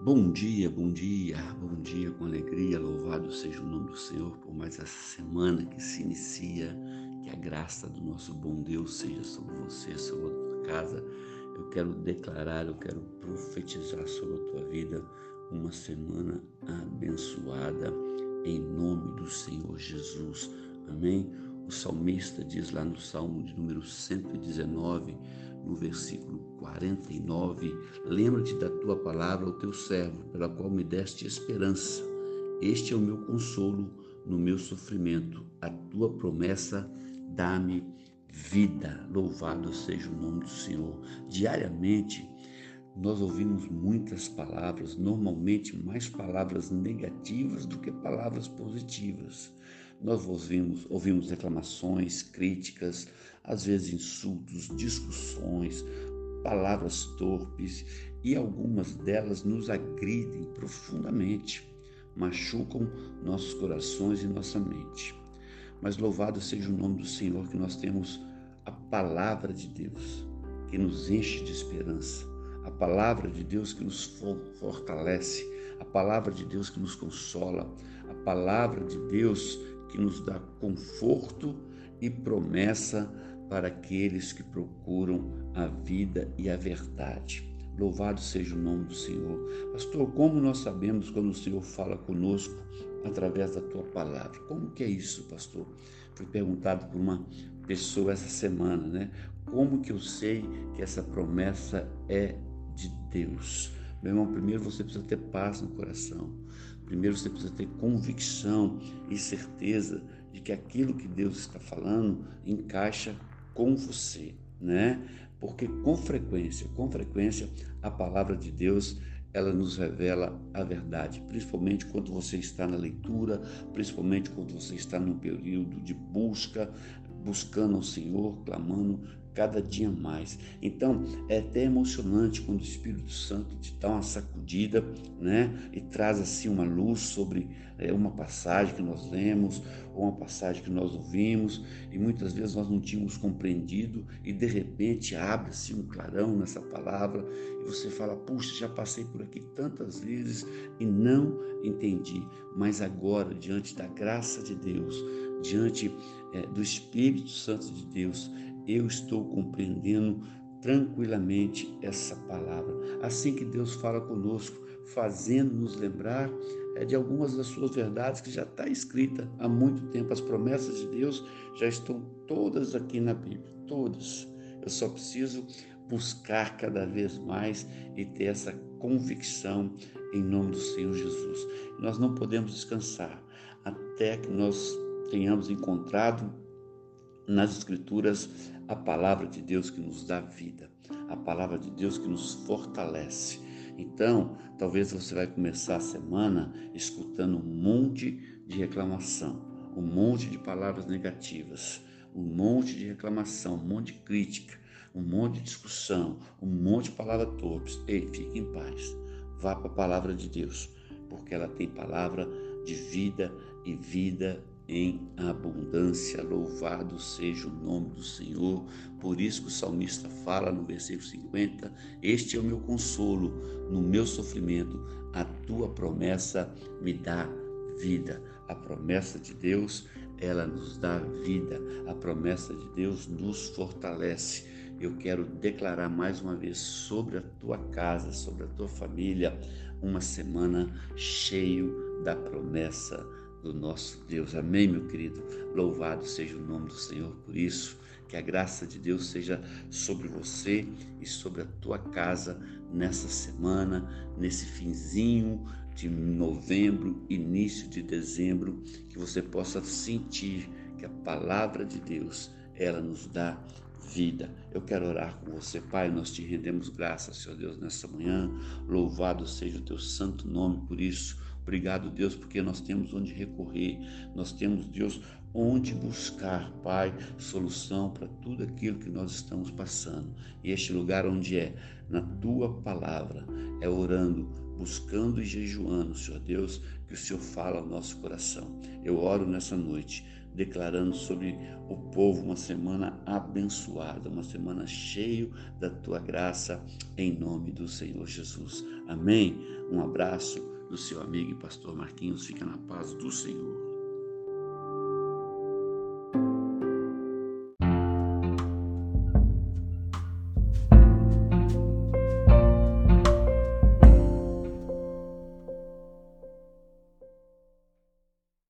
Bom dia, bom dia, bom dia com alegria. Louvado seja o nome do Senhor por mais essa semana que se inicia. Que a graça do nosso bom Deus seja sobre você, sobre a tua casa. Eu quero declarar, eu quero profetizar sobre a tua vida uma semana abençoada em nome do Senhor Jesus. Amém. O salmista diz lá no Salmo de número 119, no versículo 49, lembra-te da tua palavra ao teu servo, pela qual me deste esperança. Este é o meu consolo no meu sofrimento. A tua promessa dá-me vida. Louvado seja o nome do Senhor. Diariamente, nós ouvimos muitas palavras, normalmente mais palavras negativas do que palavras positivas. Nós ouvimos, ouvimos reclamações, críticas, às vezes insultos, discussões, palavras torpes e algumas delas nos agridem profundamente, machucam nossos corações e nossa mente. Mas louvado seja o nome do Senhor que nós temos a palavra de Deus que nos enche de esperança, a palavra de Deus que nos fortalece, a palavra de Deus que nos consola, a palavra de Deus que nos dá conforto e promessa para aqueles que procuram a vida e a verdade. Louvado seja o nome do Senhor. Pastor, como nós sabemos quando o Senhor fala conosco através da tua palavra? Como que é isso, pastor? Fui perguntado por uma pessoa essa semana, né? Como que eu sei que essa promessa é de Deus? Meu irmão, primeiro você precisa ter paz no coração. Primeiro você precisa ter convicção e certeza de que aquilo que Deus está falando encaixa com você, né? Porque com frequência, com frequência, a palavra de Deus ela nos revela a verdade, principalmente quando você está na leitura, principalmente quando você está num período de busca, buscando ao Senhor, clamando cada dia mais. Então, é até emocionante quando o Espírito Santo te dá uma sacudida, né? E traz assim uma luz sobre é, uma passagem que nós lemos ou uma passagem que nós ouvimos e muitas vezes nós não tínhamos compreendido e de repente abre-se um clarão nessa palavra e você fala: "Puxa, já passei por aqui tantas vezes e não entendi, mas agora diante da graça de Deus, diante é, do Espírito Santo de Deus, eu estou compreendendo tranquilamente essa palavra. Assim que Deus fala conosco, fazendo-nos lembrar é, de algumas das suas verdades que já está escrita há muito tempo. As promessas de Deus já estão todas aqui na Bíblia, todas. Eu só preciso buscar cada vez mais e ter essa convicção em nome do Senhor Jesus. Nós não podemos descansar até que nós tenhamos encontrado nas Escrituras a palavra de Deus que nos dá vida, a palavra de Deus que nos fortalece. Então, talvez você vai começar a semana escutando um monte de reclamação, um monte de palavras negativas, um monte de reclamação, um monte de crítica, um monte de discussão, um monte de palavras torpes. Ei, fique em paz. Vá para a palavra de Deus, porque ela tem palavra de vida e vida em abundância. Louvado seja o nome do Senhor. Por isso que o salmista fala no versículo 50: Este é o meu consolo no meu sofrimento, a tua promessa me dá vida. A promessa de Deus, ela nos dá vida. A promessa de Deus nos fortalece. Eu quero declarar mais uma vez sobre a tua casa, sobre a tua família, uma semana cheio da promessa do nosso Deus. Amém, meu querido? Louvado seja o nome do Senhor por isso. Que a graça de Deus seja sobre você e sobre a tua casa nessa semana, nesse finzinho de novembro, início de dezembro, que você possa sentir que a palavra de Deus, ela nos dá vida. Eu quero orar com você, Pai. Nós te rendemos graças, Senhor Deus, nessa manhã. Louvado seja o teu santo nome por isso. Obrigado, Deus, porque nós temos onde recorrer, nós temos, Deus, onde buscar, Pai, solução para tudo aquilo que nós estamos passando. E este lugar onde é, na tua palavra, é orando, buscando e jejuando, Senhor Deus, que o Senhor fala ao nosso coração. Eu oro nessa noite declarando sobre o povo uma semana abençoada, uma semana cheia da tua graça, em nome do Senhor Jesus. Amém. Um abraço do seu amigo e pastor Marquinhos. Fica na paz do Senhor.